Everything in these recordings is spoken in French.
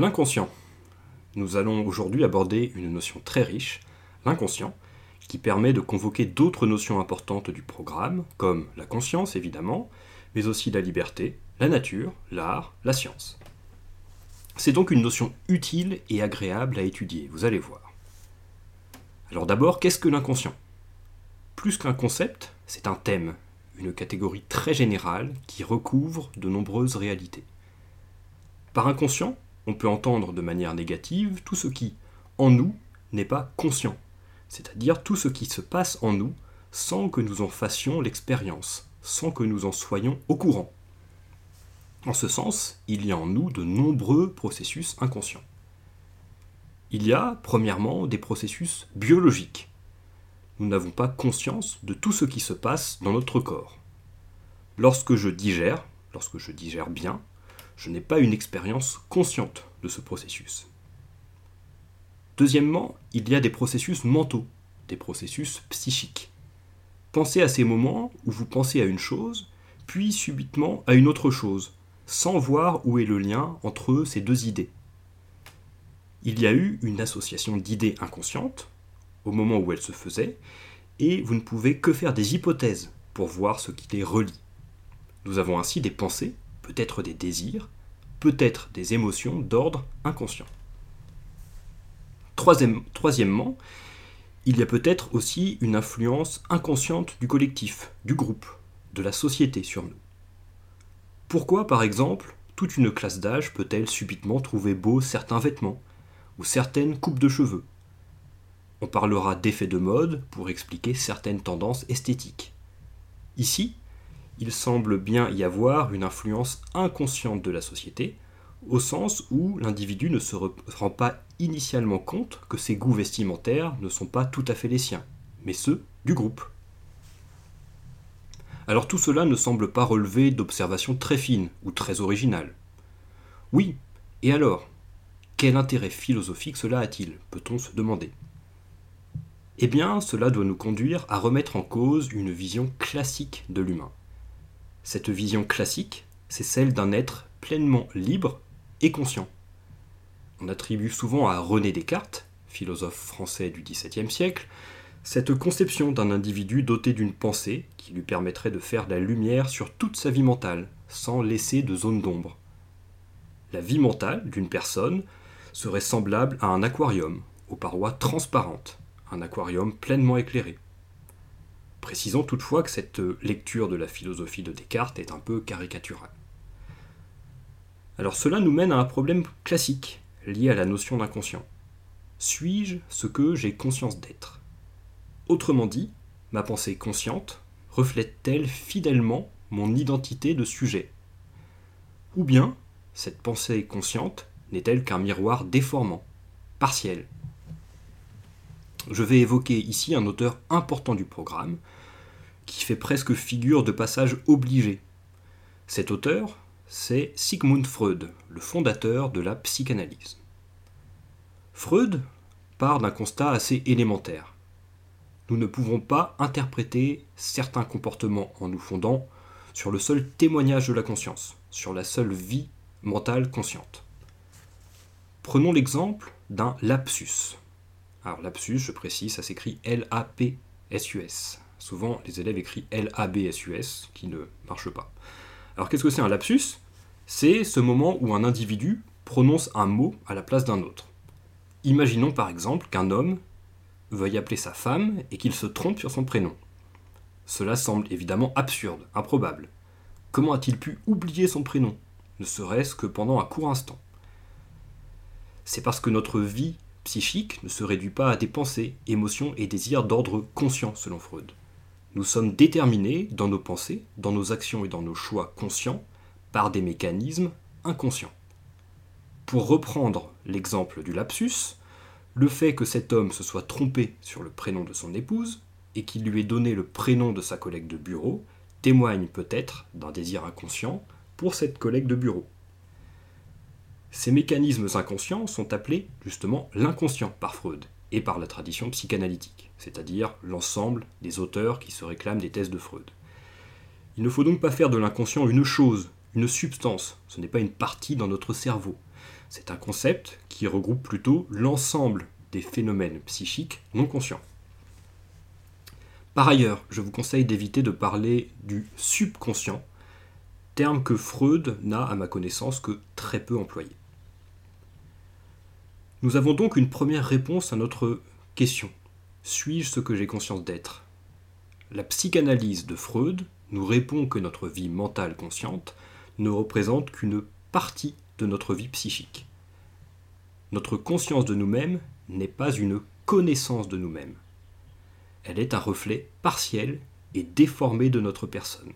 L'inconscient. Nous allons aujourd'hui aborder une notion très riche, l'inconscient, qui permet de convoquer d'autres notions importantes du programme, comme la conscience évidemment, mais aussi la liberté, la nature, l'art, la science. C'est donc une notion utile et agréable à étudier, vous allez voir. Alors d'abord, qu'est-ce que l'inconscient? Plus qu'un concept, c'est un thème, une catégorie très générale qui recouvre de nombreuses réalités. Par inconscient, on peut entendre de manière négative tout ce qui, en nous, n'est pas conscient, c'est-à-dire tout ce qui se passe en nous sans que nous en fassions l'expérience, sans que nous en soyons au courant. En ce sens, il y a en nous de nombreux processus inconscients. Il y a, premièrement, des processus biologiques. Nous n'avons pas conscience de tout ce qui se passe dans notre corps. Lorsque je digère, lorsque je digère bien, je n'ai pas une expérience consciente de ce processus. Deuxièmement, il y a des processus mentaux, des processus psychiques. Pensez à ces moments où vous pensez à une chose, puis subitement à une autre chose, sans voir où est le lien entre ces deux idées. Il y a eu une association d'idées inconscientes, au moment où elles se faisaient, et vous ne pouvez que faire des hypothèses pour voir ce qui les relie. Nous avons ainsi des pensées peut-être des désirs, peut-être des émotions d'ordre inconscient. troisièmement, il y a peut-être aussi une influence inconsciente du collectif, du groupe, de la société sur nous. Pourquoi, par exemple, toute une classe d'âge peut-elle subitement trouver beau certains vêtements ou certaines coupes de cheveux? On parlera d'effets de mode pour expliquer certaines tendances esthétiques. Ici, il semble bien y avoir une influence inconsciente de la société, au sens où l'individu ne se rend pas initialement compte que ses goûts vestimentaires ne sont pas tout à fait les siens, mais ceux du groupe. Alors tout cela ne semble pas relever d'observations très fines ou très originales. Oui, et alors? Quel intérêt philosophique cela a-t-il peut-on se demander? Eh bien, cela doit nous conduire à remettre en cause une vision classique de l'humain. Cette vision classique, c'est celle d'un être pleinement libre et conscient. On attribue souvent à René Descartes, philosophe français du XVIIe siècle, cette conception d'un individu doté d'une pensée qui lui permettrait de faire la lumière sur toute sa vie mentale, sans laisser de zone d'ombre. La vie mentale d'une personne serait semblable à un aquarium, aux parois transparentes, un aquarium pleinement éclairé. Précisons toutefois que cette lecture de la philosophie de Descartes est un peu caricaturale. Alors cela nous mène à un problème classique lié à la notion d'inconscient. Suis-je ce que j'ai conscience d'être? Autrement dit, ma pensée consciente reflète-t-elle fidèlement mon identité de sujet? Ou bien, cette pensée consciente n'est-elle qu'un miroir déformant, partiel je vais évoquer ici un auteur important du programme, qui fait presque figure de passage obligé. Cet auteur, c'est Sigmund Freud, le fondateur de la psychanalyse. Freud part d'un constat assez élémentaire. Nous ne pouvons pas interpréter certains comportements en nous fondant sur le seul témoignage de la conscience, sur la seule vie mentale consciente. Prenons l'exemple d'un lapsus. Alors lapsus, je précise, ça s'écrit L-A-P-S-U-S. Souvent, les élèves écrivent L-A-B-S-U-S, qui ne marche pas. Alors qu'est-ce que c'est un lapsus? C'est ce moment où un individu prononce un mot à la place d'un autre. Imaginons par exemple qu'un homme veuille appeler sa femme et qu'il se trompe sur son prénom. Cela semble évidemment absurde, improbable. Comment a-t-il pu oublier son prénom, ne serait-ce que pendant un court instant C'est parce que notre vie psychique ne se réduit pas à des pensées, émotions et désirs d'ordre conscient selon Freud. Nous sommes déterminés dans nos pensées, dans nos actions et dans nos choix conscients par des mécanismes inconscients. Pour reprendre l'exemple du lapsus, le fait que cet homme se soit trompé sur le prénom de son épouse et qu'il lui ait donné le prénom de sa collègue de bureau témoigne peut-être d'un désir inconscient pour cette collègue de bureau. Ces mécanismes inconscients sont appelés justement l'inconscient par Freud et par la tradition psychanalytique, c'est-à-dire l'ensemble des auteurs qui se réclament des thèses de Freud. Il ne faut donc pas faire de l'inconscient une chose, une substance, ce n'est pas une partie dans notre cerveau. C'est un concept qui regroupe plutôt l'ensemble des phénomènes psychiques non conscients. Par ailleurs, je vous conseille d'éviter de parler du subconscient, terme que Freud n'a, à ma connaissance, que très peu employé. Nous avons donc une première réponse à notre question. Suis-je ce que j'ai conscience d'être? La psychanalyse de Freud nous répond que notre vie mentale consciente ne représente qu'une partie de notre vie psychique. Notre conscience de nous-mêmes n'est pas une connaissance de nous-mêmes. Elle est un reflet partiel et déformé de notre personne.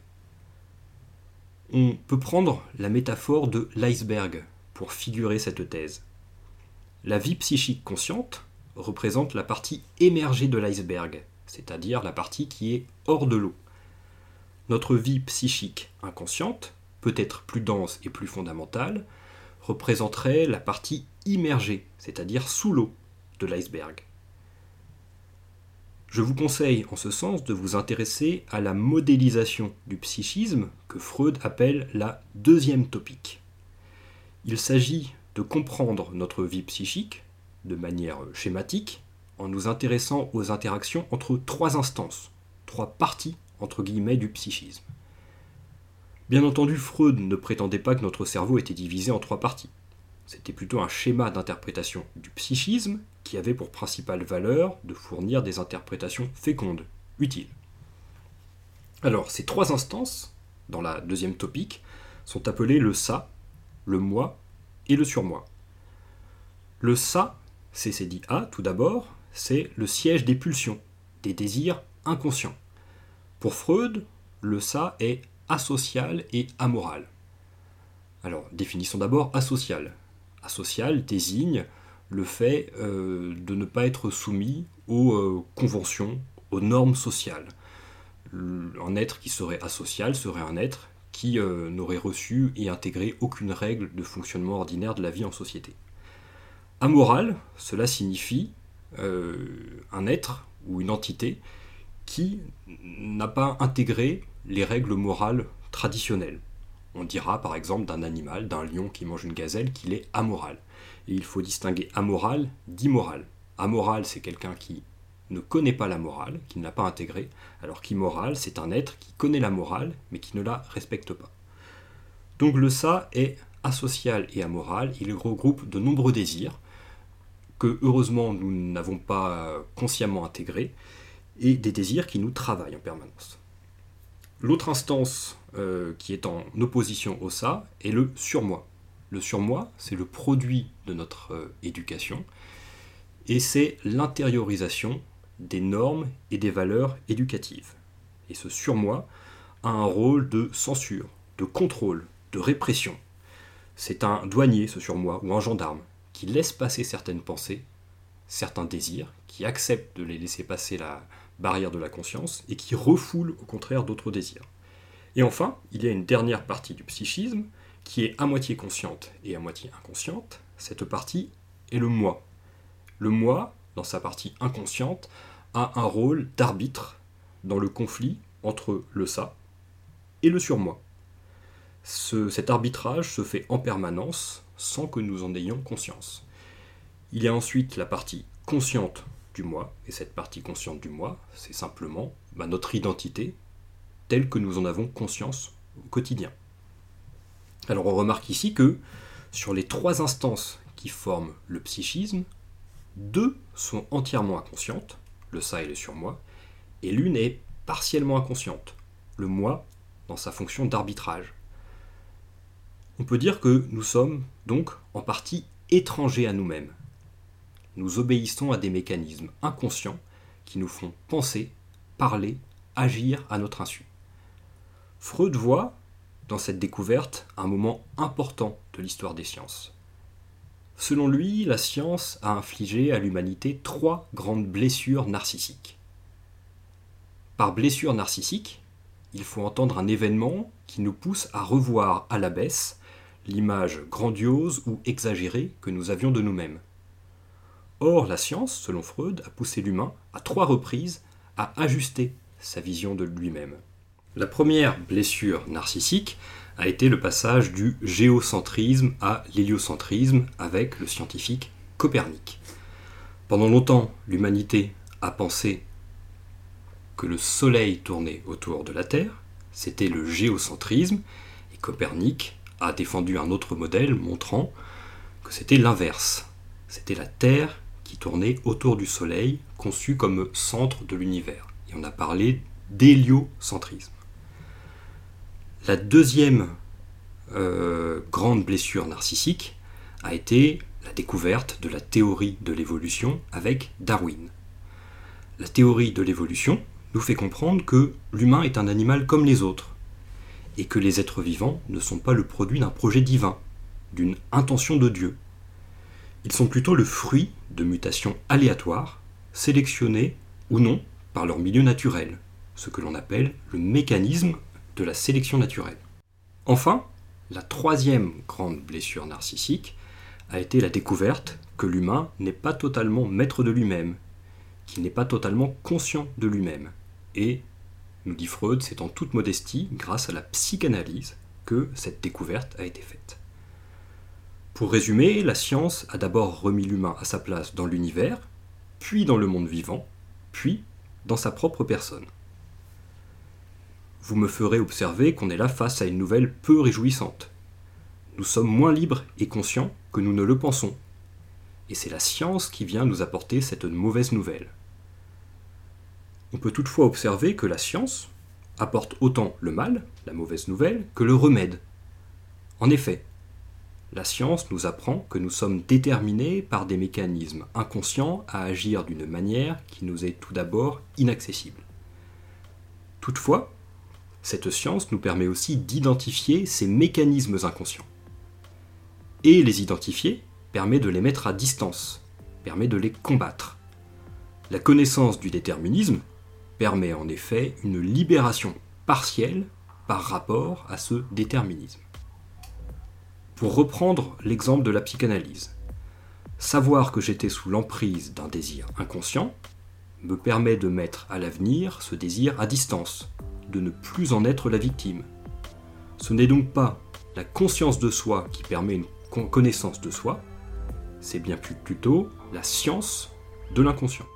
On peut prendre la métaphore de l'iceberg pour figurer cette thèse. La vie psychique consciente représente la partie émergée de l'iceberg, c'est-à-dire la partie qui est hors de l'eau. Notre vie psychique inconsciente, peut-être plus dense et plus fondamentale, représenterait la partie immergée, c'est-à-dire sous l'eau de l'iceberg. Je vous conseille en ce sens de vous intéresser à la modélisation du psychisme que Freud appelle la deuxième topique. Il s'agit de comprendre notre vie psychique de manière schématique en nous intéressant aux interactions entre trois instances, trois parties entre guillemets du psychisme. Bien entendu, Freud ne prétendait pas que notre cerveau était divisé en trois parties. C'était plutôt un schéma d'interprétation du psychisme qui avait pour principale valeur de fournir des interprétations fécondes, utiles. Alors, ces trois instances, dans la deuxième topique, sont appelées le ça, le moi et le surmoi. Le ça, c'est dit A tout d'abord, c'est le siège des pulsions, des désirs inconscients. Pour Freud, le ça est asocial et amoral. Alors, définissons d'abord asocial. Asocial désigne le fait euh, de ne pas être soumis aux euh, conventions, aux normes sociales. Un être qui serait asocial serait un être qui euh, n'aurait reçu et intégré aucune règle de fonctionnement ordinaire de la vie en société. Amoral, cela signifie un être ou une entité qui n'a pas intégré les règles morales traditionnelles. On dira par exemple d'un animal, d'un lion qui mange une gazelle, qu'il est amoral. Et il faut distinguer amoral d'immoral. Amoral, c'est quelqu'un qui ne connaît pas la morale, qui ne l'a pas intégrée, alors qu'immoral, c'est un être qui connaît la morale, mais qui ne la respecte pas. Donc le ça est asocial et amoral, il regroupe de nombreux désirs, que heureusement nous n'avons pas consciemment intégrés, et des désirs qui nous travaillent en permanence. L'autre instance euh, qui est en opposition au ça est le surmoi. Le surmoi, c'est le produit de notre euh, éducation et c'est l'intériorisation des normes et des valeurs éducatives. Et ce surmoi a un rôle de censure, de contrôle, de répression. C'est un douanier, ce surmoi, ou un gendarme, qui laisse passer certaines pensées, certains désirs, qui accepte de les laisser passer la barrière de la conscience, et qui refoule au contraire d'autres désirs. Et enfin, il y a une dernière partie du psychisme, qui est à moitié consciente et à moitié inconsciente, cette partie est le moi. Le moi, dans sa partie inconsciente, a un rôle d'arbitre dans le conflit entre le ça et le surmoi. Ce, cet arbitrage se fait en permanence sans que nous en ayons conscience. Il y a ensuite la partie consciente du moi, et cette partie consciente du moi, c'est simplement bah, notre identité telle que nous en avons conscience au quotidien. Alors on remarque ici que sur les trois instances qui forment le psychisme, deux sont entièrement inconscientes, le ça et le surmoi, et l'une est partiellement inconsciente, le moi dans sa fonction d'arbitrage. On peut dire que nous sommes donc en partie étrangers à nous-mêmes. Nous obéissons à des mécanismes inconscients qui nous font penser, parler, agir à notre insu. Freud voit dans cette découverte un moment important de l'histoire des sciences. Selon lui, la science a infligé à l'humanité trois grandes blessures narcissiques. Par blessure narcissique, il faut entendre un événement qui nous pousse à revoir à la baisse l'image grandiose ou exagérée que nous avions de nous-mêmes. Or, la science, selon Freud, a poussé l'humain, à trois reprises, à ajuster sa vision de lui-même. La première blessure narcissique a été le passage du géocentrisme à l'héliocentrisme avec le scientifique Copernic. Pendant longtemps, l'humanité a pensé que le Soleil tournait autour de la Terre, c'était le géocentrisme, et Copernic a défendu un autre modèle montrant que c'était l'inverse. C'était la Terre qui tournait autour du Soleil, conçu comme centre de l'univers. Et on a parlé d'héliocentrisme. La deuxième euh, grande blessure narcissique a été la découverte de la théorie de l'évolution avec Darwin. La théorie de l'évolution nous fait comprendre que l'humain est un animal comme les autres, et que les êtres vivants ne sont pas le produit d'un projet divin, d'une intention de Dieu. Ils sont plutôt le fruit de mutations aléatoires, sélectionnées ou non par leur milieu naturel, ce que l'on appelle le mécanisme de la sélection naturelle. Enfin, la troisième grande blessure narcissique a été la découverte que l'humain n'est pas totalement maître de lui-même, qu'il n'est pas totalement conscient de lui-même. Et, nous dit Freud, c'est en toute modestie, grâce à la psychanalyse, que cette découverte a été faite. Pour résumer, la science a d'abord remis l'humain à sa place dans l'univers, puis dans le monde vivant, puis dans sa propre personne vous me ferez observer qu'on est là face à une nouvelle peu réjouissante. Nous sommes moins libres et conscients que nous ne le pensons. Et c'est la science qui vient nous apporter cette mauvaise nouvelle. On peut toutefois observer que la science apporte autant le mal, la mauvaise nouvelle, que le remède. En effet, la science nous apprend que nous sommes déterminés par des mécanismes inconscients à agir d'une manière qui nous est tout d'abord inaccessible. Toutefois, cette science nous permet aussi d'identifier ces mécanismes inconscients. Et les identifier permet de les mettre à distance, permet de les combattre. La connaissance du déterminisme permet en effet une libération partielle par rapport à ce déterminisme. Pour reprendre l'exemple de la psychanalyse, savoir que j'étais sous l'emprise d'un désir inconscient me permet de mettre à l'avenir ce désir à distance, de ne plus en être la victime. Ce n'est donc pas la conscience de soi qui permet une connaissance de soi, c'est bien plutôt la science de l'inconscient.